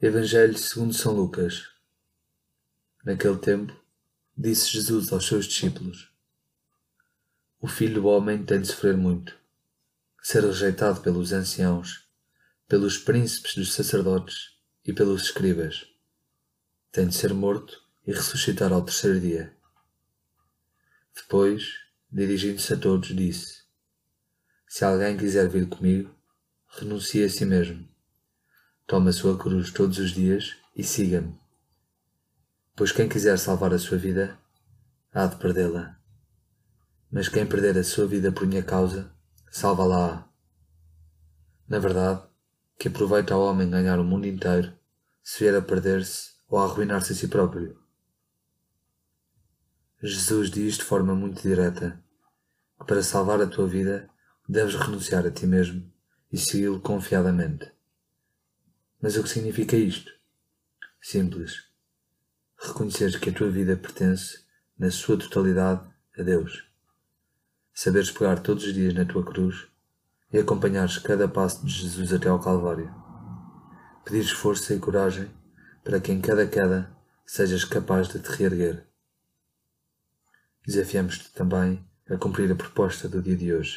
Evangelho segundo São Lucas. Naquele tempo, disse Jesus aos seus discípulos: O filho do homem tem de sofrer muito, ser rejeitado pelos anciãos, pelos príncipes dos sacerdotes e pelos escribas. Tem de ser morto e ressuscitar ao terceiro dia. Depois, dirigindo-se a todos, disse: Se alguém quiser vir comigo, renuncie a si mesmo Tome a sua cruz todos os dias e siga-me. Pois quem quiser salvar a sua vida, há de perdê-la. Mas quem perder a sua vida por minha causa, salva-la. Na verdade, que aproveita ao homem ganhar o mundo inteiro, se vier a perder-se ou a arruinar-se a si próprio. Jesus diz de forma muito direta que para salvar a tua vida deves renunciar a ti mesmo e segui-lo confiadamente. Mas o que significa isto? Simples. Reconheceres que a tua vida pertence, na sua totalidade, a Deus. Saberes pegar todos os dias na tua cruz e acompanhares cada passo de Jesus até ao Calvário. Pedires força e coragem para que em cada queda sejas capaz de te reerguer. Desafiamos-te também a cumprir a proposta do dia de hoje.